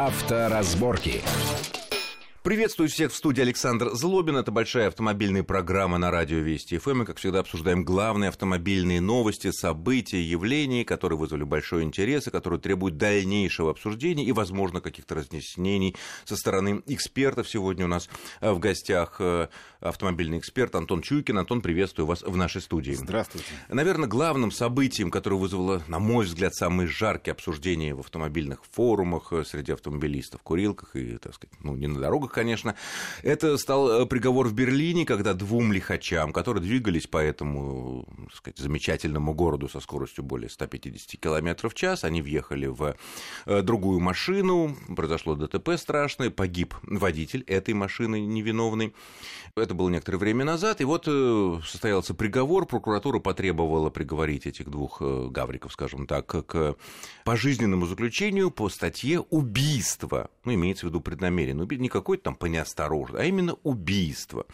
Авторазборки. Приветствую всех в студии Александр Злобин. Это большая автомобильная программа на радио Вести ФМ. Мы, как всегда, обсуждаем главные автомобильные новости, события, явления, которые вызвали большой интерес и которые требуют дальнейшего обсуждения и, возможно, каких-то разъяснений со стороны экспертов. Сегодня у нас э, в гостях э, автомобильный эксперт Антон Чуйкин. Антон, приветствую вас в нашей студии. Здравствуйте. Наверное, главным событием, которое вызвало, на мой взгляд, самые жаркие обсуждения в автомобильных форумах э, среди автомобилистов, курилках и, так сказать, ну, не на дорогах, конечно. Это стал э, приговор в Берлине, когда двум лихачам, которые двигались по этому так сказать, замечательному городу со скоростью более 150 км в час, они въехали в э, другую машину, произошло ДТП страшное, погиб водитель этой машины невиновный. Это было некоторое время назад, и вот э, состоялся приговор, прокуратура потребовала приговорить этих двух гавриков, скажем так, к пожизненному заключению по статье убийства, ну, имеется в виду преднамеренное убийство, не какой-то там по неосторожности, а именно убийство.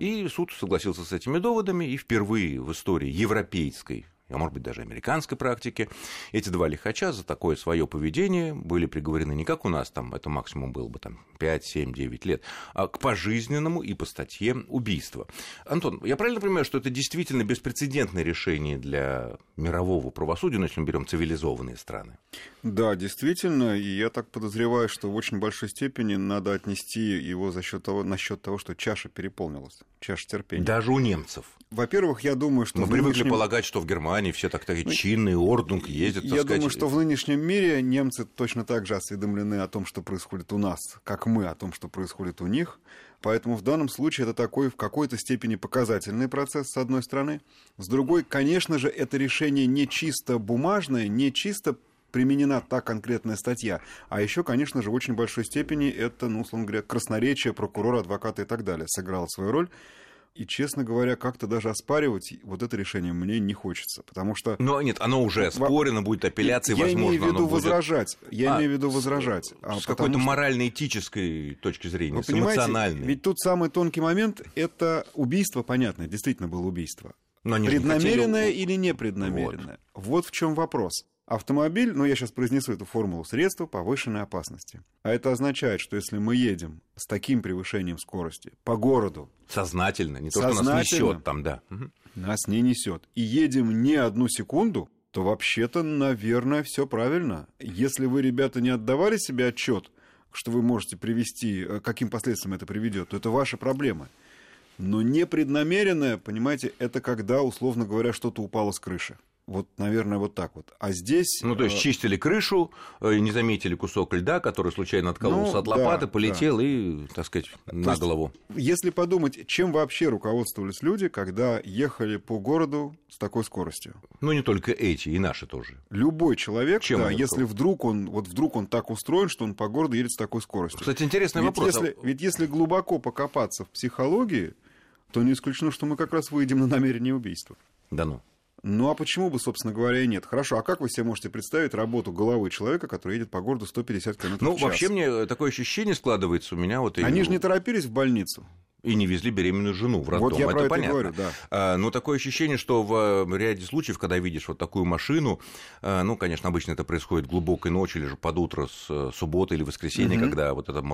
И суд согласился с этими доводами, и впервые в истории европейской а может быть даже американской практики, эти два лихача за такое свое поведение были приговорены не как у нас, там это максимум было бы там 5, 7, 9 лет, а к пожизненному и по статье убийства. Антон, я правильно понимаю, что это действительно беспрецедентное решение для мирового правосудия, ну, если мы берем цивилизованные страны? Да, действительно, и я так подозреваю, что в очень большой степени надо отнести его за счет того, насчет того, что чаша переполнилась, чаша терпения. Даже у немцев. Во-первых, я думаю, что... Мы привыкли нынешнем... полагать, что в Германии все так такие ну, чинные, ордунг ездят. Я сказать. думаю, что в нынешнем мире немцы точно так же осведомлены о том, что происходит у нас, как мы о том, что происходит у них. Поэтому в данном случае это такой в какой-то степени показательный процесс, с одной стороны. С другой, конечно же, это решение не чисто бумажное, не чисто применена та конкретная статья. А еще, конечно же, в очень большой степени это, ну, условно говоря, красноречие прокурора, адвоката и так далее сыграло свою роль. И, честно говоря, как-то даже оспаривать вот это решение мне не хочется, потому что... Ну, нет, оно уже оспорено, будет апелляция, я возможно, имею в виду будет... возражать. Я а, имею в виду возражать. А, с какой-то что... морально-этической точки зрения, Вы с эмоциональной. Ведь тут самый тонкий момент – это убийство, понятно, действительно было убийство. Но Преднамеренное хотели... или непреднамеренное? Вот. вот в чем вопрос. Автомобиль, ну я сейчас произнесу эту формулу, средство повышенной опасности. А это означает, что если мы едем с таким превышением скорости по городу... Сознательно, не то, что нас несет там, да. Нас не несет. И едем не одну секунду, то вообще-то, наверное, все правильно. Если вы, ребята, не отдавали себе отчет, что вы можете привести, э, каким последствиям это приведет, то это ваша проблема. Но непреднамеренное, понимаете, это когда, условно говоря, что-то упало с крыши. Вот, наверное, вот так вот. А здесь... Ну, то есть, э, чистили крышу, э, не заметили кусок льда, который случайно откололся ну, от лопаты, да, полетел да. и, так сказать, то на есть, голову. Если подумать, чем вообще руководствовались люди, когда ехали по городу с такой скоростью? Ну, не только эти, и наши тоже. Любой человек, чем да, если вдруг он, вот вдруг он так устроен, что он по городу едет с такой скоростью. Кстати, интересный ведь вопрос. Если, ведь если глубоко покопаться в психологии, то не исключено, что мы как раз выйдем на намерение убийства. Да ну. Ну а почему бы, собственно говоря, и нет? Хорошо, а как вы себе можете представить работу головы человека, который едет по городу 150 км в час? Ну, вообще мне такое ощущение складывается у меня. Вот Они же не торопились в больницу и не везли беременную жену в роддом. Вот я это, это понятно. говорю, да. А, но такое ощущение, что в ряде случаев, когда видишь вот такую машину, а, ну, конечно, обычно это происходит глубокой ночью или же под утро с э, субботы или воскресенья, угу. когда вот эта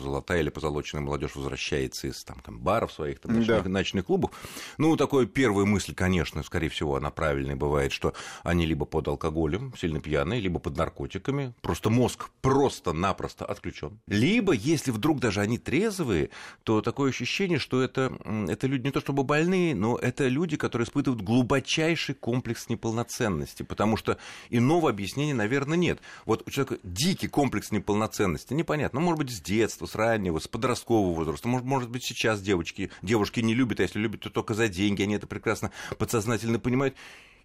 золотая или позолоченная молодежь возвращается из там, там баров своих, там, ночных, да. ночных клубов. Ну, такое первая мысль, конечно, скорее всего, она правильная бывает, что они либо под алкоголем, сильно пьяные, либо под наркотиками, просто мозг просто-напросто отключен. Либо, если вдруг даже они трезвые, то такое ощущение, что это это люди не то чтобы больные, но это люди, которые испытывают глубочайший комплекс неполноценности, потому что иного объяснения, наверное, нет. Вот у человека дикий комплекс неполноценности, непонятно, ну, может быть, с детства, с раннего, с подросткового возраста, может, может быть, сейчас девочки, девушки не любят, а если любят, то только за деньги, они это прекрасно подсознательно понимают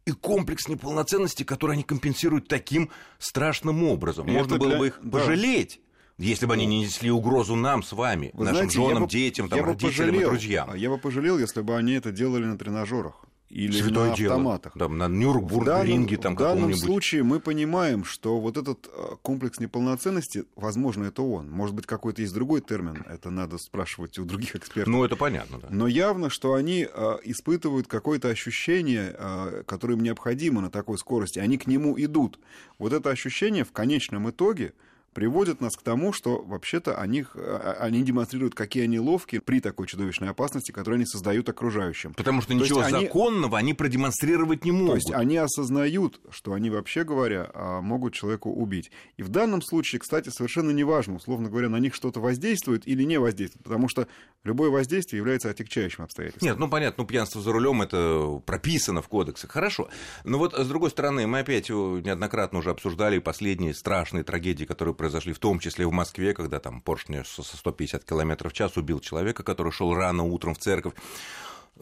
и комплекс неполноценности, который они компенсируют таким страшным образом. И Можно было для... бы их да. пожалеть если бы они не несли угрозу нам с вами, Вы нашим знаете, женам, бы, детям, там, родителям пожалел, и друзьям. Я бы пожалел, если бы они это делали на тренажерах или Святое на автоматах. Дело. Да, на Нюрнбург-ринге там В данном случае мы понимаем, что вот этот э, комплекс неполноценности, возможно, это он. Может быть, какой-то есть другой термин, это надо спрашивать у других экспертов. Ну, это понятно, да. Но явно, что они э, испытывают какое-то ощущение, э, которое им необходимо на такой скорости, они к нему идут. Вот это ощущение в конечном итоге приводит нас к тому, что вообще-то они, а, они демонстрируют, какие они ловкие при такой чудовищной опасности, которую они создают окружающим. Потому что ничего они, законного они продемонстрировать не могут. То есть они осознают, что они, вообще говоря, а, могут человеку убить. И в данном случае, кстати, совершенно неважно, условно говоря, на них что-то воздействует или не воздействует, потому что любое воздействие является отягчающим обстоятельством. Нет, ну понятно, ну пьянство за рулем это прописано в кодексах, хорошо. Но вот с другой стороны, мы опять неоднократно уже обсуждали последние страшные трагедии, которые произошли в том числе в Москве, когда там Поршня со 150 км в час убил человека, который шел рано утром в церковь.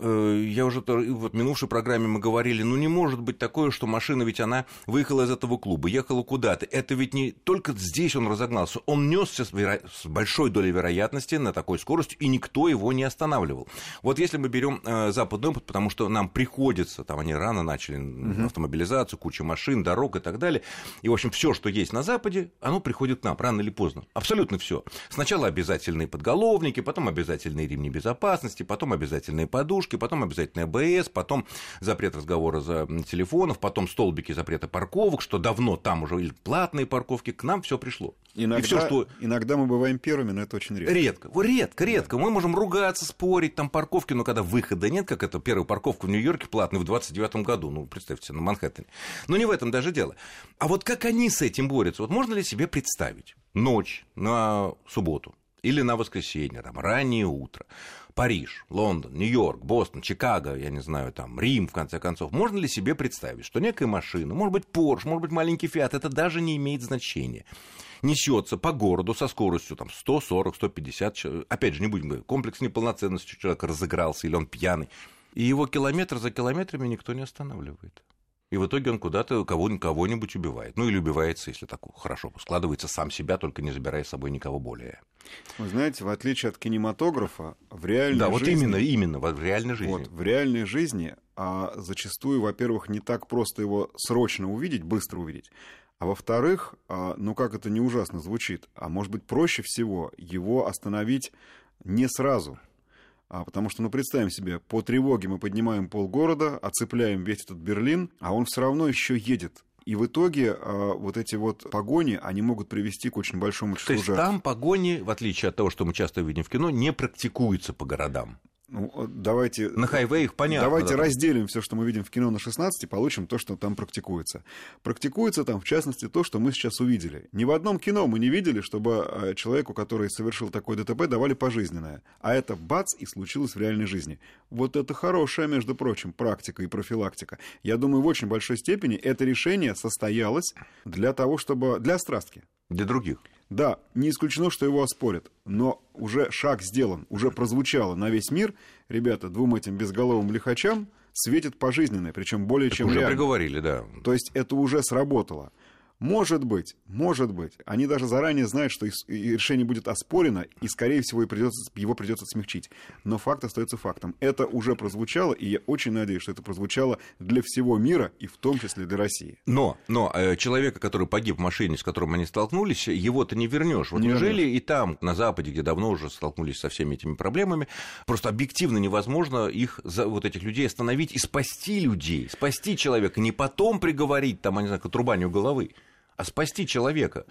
Э, я уже вот в минувшей программе мы говорили, ну не может быть такое, что машина ведь она выехала из этого клуба, ехала куда-то. Это ведь не только здесь он разогнался, он несся с, веро... с большой долей вероятности на такой скорости, и никто его не останавливал. Вот если мы берем э, западный опыт, потому что нам приходится, там они рано начали угу. автомобилизацию, куча машин, дорог и так далее, и в общем все, что есть на Западе, оно приходит к нам рано или поздно, абсолютно все. Сначала обязательные подголовники, потом обязательные ремни безопасности, потом обязательные подушки подушки, потом обязательно АБС, потом запрет разговора за телефонов, потом столбики запрета парковок, что давно там уже или платные парковки, к нам все пришло. Иногда, и все, что... иногда мы бываем первыми, но это очень редко. Редко, редко, редко. Мы можем ругаться, спорить, там парковки, но когда выхода нет, как это первая парковка в Нью-Йорке платная в 29 году, ну, представьте, на Манхэттене. Но не в этом даже дело. А вот как они с этим борются? Вот можно ли себе представить ночь на субботу или на воскресенье, там, раннее утро, Париж, Лондон, Нью-Йорк, Бостон, Чикаго, я не знаю, там, Рим, в конце концов, можно ли себе представить, что некая машина, может быть, Порш, может быть, маленький Фиат, это даже не имеет значения, несется по городу со скоростью там, 140, 150, опять же, не будем говорить, комплекс неполноценности, человек разыгрался или он пьяный, и его километр за километрами никто не останавливает. И в итоге он куда-то кого-нибудь убивает. Ну или убивается, если так хорошо складывается, сам себя, только не забирая с собой никого более. Вы знаете, в отличие от кинематографа, в реальной да, жизни... Да, вот именно, именно, в реальной жизни. Вот, в реальной жизни а зачастую, во-первых, не так просто его срочно увидеть, быстро увидеть, а во-вторых, а, ну как это не ужасно звучит, а может быть проще всего его остановить не сразу – а, потому что, ну, представим себе, по тревоге мы поднимаем полгорода, оцепляем весь этот Берлин, а он все равно еще едет. И в итоге э, вот эти вот погони, они могут привести к очень большому числу То есть жертв. там погони, в отличие от того, что мы часто видим в кино, не практикуются по городам. Ну, давайте... На хайвеях понятно. Давайте да, разделим все, что мы видим в кино на 16, и получим то, что там практикуется. Практикуется там, в частности, то, что мы сейчас увидели. Ни в одном кино мы не видели, чтобы э, человеку, который совершил такое ДТП, давали пожизненное. А это бац, и случилось в реальной жизни. Вот это хорошая, между прочим, практика и профилактика. Я думаю, в очень большой степени это решение состоялось для того, чтобы... для страстки. Для других. Да, не исключено, что его оспорят, но уже шаг сделан, уже прозвучало на весь мир. Ребята, двум этим безголовым лихачам светит пожизненное, причем более Это чем уже реально. приговорили, да. То есть это уже сработало. Может быть, может быть. Они даже заранее знают, что решение будет оспорено, и, скорее всего, придется, его придется смягчить. Но факт остается фактом. Это уже прозвучало, и я очень надеюсь, что это прозвучало для всего мира, и в том числе для России. Но, но э, человека, который погиб в машине, с которым они столкнулись, его-то не вернешь. Вот не неужели вернешь. и там, на Западе, где давно уже столкнулись со всеми этими проблемами, просто объективно невозможно их, вот этих людей остановить и спасти людей, спасти человека, не потом приговорить, там, я не знаю, к отрубанию головы а спасти человека.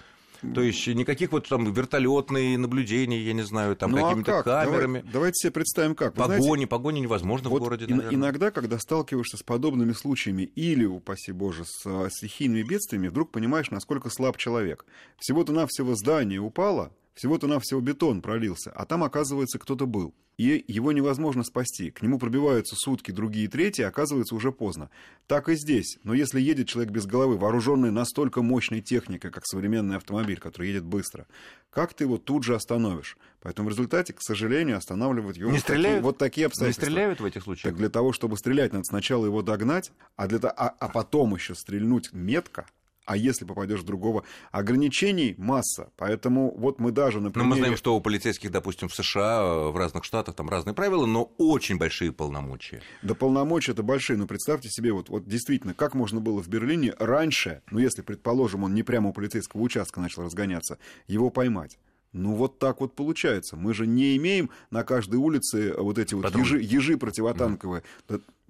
То есть никаких вот там вертолетные наблюдения, я не знаю, там ну, какими-то а как? камерами. Давай, давайте себе представим как. Вы погони, знаете, погони невозможно вот в городе, наверное. Иногда, когда сталкиваешься с подобными случаями или, упаси боже, с а, стихийными бедствиями, вдруг понимаешь, насколько слаб человек. Всего-то навсего здание упало, всего-то навсего бетон пролился, а там, оказывается, кто-то был и его невозможно спасти. К нему пробиваются сутки, другие, третьи, оказывается уже поздно. Так и здесь. Но если едет человек без головы, вооруженный настолько мощной техникой, как современный автомобиль, который едет быстро, как ты его тут же остановишь? Поэтому в результате, к сожалению, останавливают его не стреляют, такие, вот такие обстоятельства. Не стреляют в этих случаях? Так для того, чтобы стрелять, надо сначала его догнать, а, для, а, а потом еще стрельнуть метко – а если попадешь в другого? Ограничений масса, поэтому вот мы даже, например... Но мы знаем, что у полицейских, допустим, в США, в разных штатах там разные правила, но очень большие полномочия. Да полномочия это большие, но представьте себе, вот, вот действительно, как можно было в Берлине раньше, ну если, предположим, он не прямо у полицейского участка начал разгоняться, его поймать. Ну, вот так вот получается. Мы же не имеем на каждой улице вот эти вот ежи, ежи противотанковые.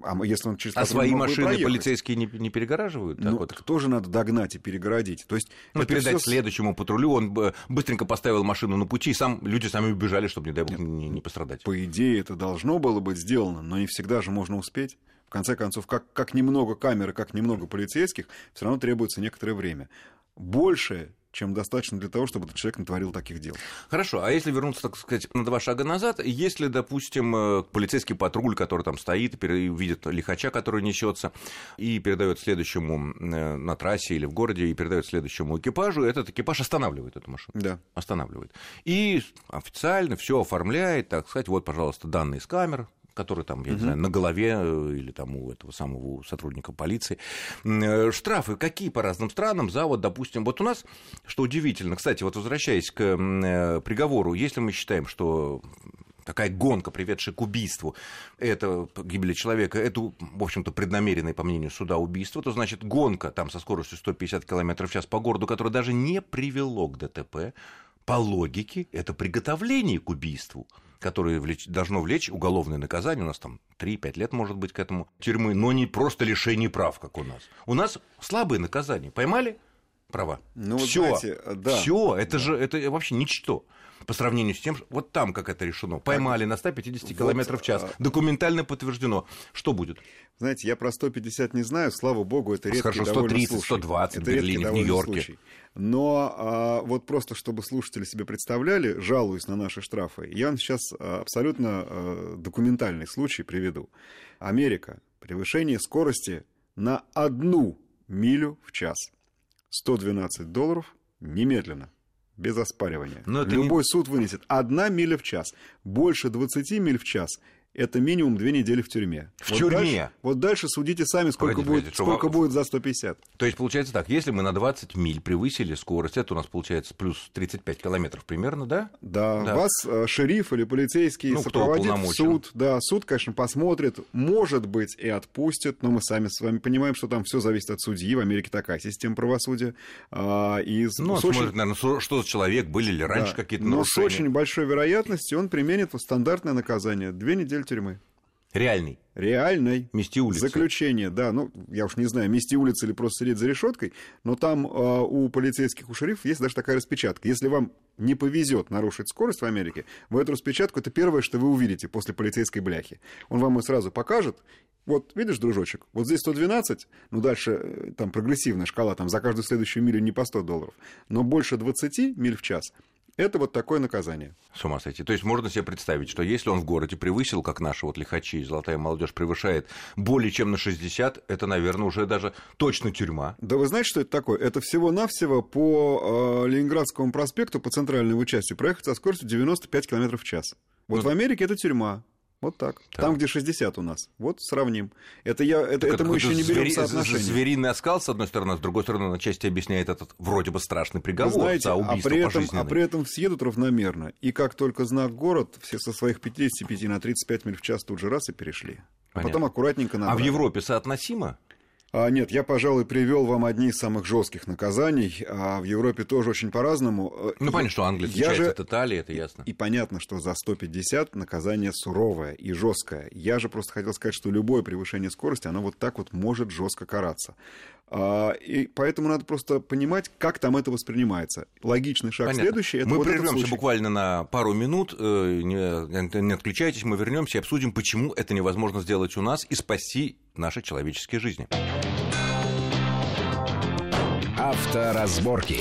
А если он через а свои машины полицейские не, не перегораживают? Так ну, вот? тоже надо догнать и перегородить. То есть ну, передать все... следующему патрулю, он быстренько поставил машину на пути, и сам, люди сами убежали, чтобы, не дай бог, не, не пострадать. По идее, это должно было быть сделано, но не всегда же можно успеть. В конце концов, как, как немного камер, как немного полицейских, все равно требуется некоторое время. Больше чем достаточно для того, чтобы этот человек натворил таких дел. Хорошо, а если вернуться, так сказать, на два шага назад, если, допустим, э, полицейский патруль, который там стоит, видит лихача, который несется, и передает следующему э, на трассе или в городе, и передает следующему экипажу, этот экипаж останавливает эту машину. Да. Останавливает. И официально все оформляет, так сказать, вот, пожалуйста, данные с камер, который там, я угу. не знаю, на голове э, или там у этого самого сотрудника полиции. Э, штрафы какие по разным странам за вот, допустим, вот у нас, что удивительно, кстати, вот возвращаясь к э, приговору, если мы считаем, что такая гонка, приведшая к убийству, это гибели человека, это, в общем-то, преднамеренное, по мнению суда, убийство, то значит гонка там со скоростью 150 км в час по городу, которое даже не привело к ДТП, по логике, это приготовление к убийству которое влеч, должно влечь уголовное наказание, у нас там 3-5 лет может быть к этому тюрьмы, но не просто лишение прав, как у нас. У нас слабые наказания. Поймали? Права. Ну, все, да. все, это да. же это вообще ничто по сравнению с тем, вот там как это решено. Поймали на 150 км в час. А, Документально подтверждено. Что будет? Знаете, я про 150 не знаю, слава богу, это редкий Хорошо, 130, случай. 120 это в Берлине, в Нью-Йорке. Случай. Но а, вот просто, чтобы слушатели себе представляли, жалуюсь на наши штрафы, я вам сейчас а, абсолютно а, документальный случай приведу. Америка. Превышение скорости на одну милю в час. 112 долларов немедленно без оспаривания. Но Любой не... суд вынесет. Одна миля в час. Больше 20 миль в час это минимум две недели в тюрьме. В вот тюрьме? Дальше, вот дальше судите сами, сколько, Погодите, будет, погодите, сколько будет за 150. То есть, получается так, если мы на 20 миль превысили скорость, это у нас получается плюс 35 километров примерно, да? Да, да. вас э, шериф или полицейский ну, сопроводит в суд. Да, суд, конечно, посмотрит, может быть, и отпустит, но мы сами с вами понимаем, что там все зависит от судьи, в Америке такая система правосудия. А, и ну, с смотрит, очень... наверное, что за человек, были ли раньше да, какие-то нарушения. Но с очень большой вероятностью он применит стандартное наказание, две недели тюрьмы. Реальный. Реальной. Мести улицы. Заключение, да. Ну, я уж не знаю, мести улицы или просто сидеть за решеткой, но там э, у полицейских, у шерифов есть даже такая распечатка. Если вам не повезет нарушить скорость в Америке, вы эту распечатку, это первое, что вы увидите после полицейской бляхи. Он вам ее сразу покажет. Вот, видишь, дружочек, вот здесь 112, ну, дальше э, там прогрессивная шкала, там за каждую следующую милю не по 100 долларов, но больше 20 миль в час – это вот такое наказание. С ума сойти. То есть можно себе представить, что если он в городе превысил, как наши вот лихачи, золотая молодежь превышает более чем на 60, это, наверное, уже даже точно тюрьма. Да вы знаете, что это такое? Это всего-навсего по э, Ленинградскому проспекту, по центральной части, проехать со скоростью 95 км в час. Вот ну, в Америке это тюрьма. Вот так. так. Там, где 60 у нас. Вот сравним. Это, я, это, это мы еще не берем звери... соотношение. Звериный оскал, с одной стороны, с другой стороны, на части объясняет этот вроде бы страшный приговор Вы знаете, за убийство а при, этом, а при этом съедут равномерно. И как только знак город, все со своих 55 на 35 миль в час тут же раз и перешли. А потом аккуратненько набрали. А в Европе соотносимо? А, нет, я, пожалуй, привел вам одни из самых жестких наказаний. А в Европе тоже очень по-разному. Э, ну, понятно, что Англия отличается же... от Италии, это ясно. И, и понятно, что за 150 наказание суровое и жесткое. Я же просто хотел сказать, что любое превышение скорости, оно вот так вот может жестко караться. А, и поэтому надо просто понимать, как там это воспринимается. Логичный шаг Понятно. следующий. Это мы вот прервемся буквально на пару минут. Э, не, не отключайтесь, мы вернемся и обсудим, почему это невозможно сделать у нас и спасти наши человеческие жизни. Авторазборки.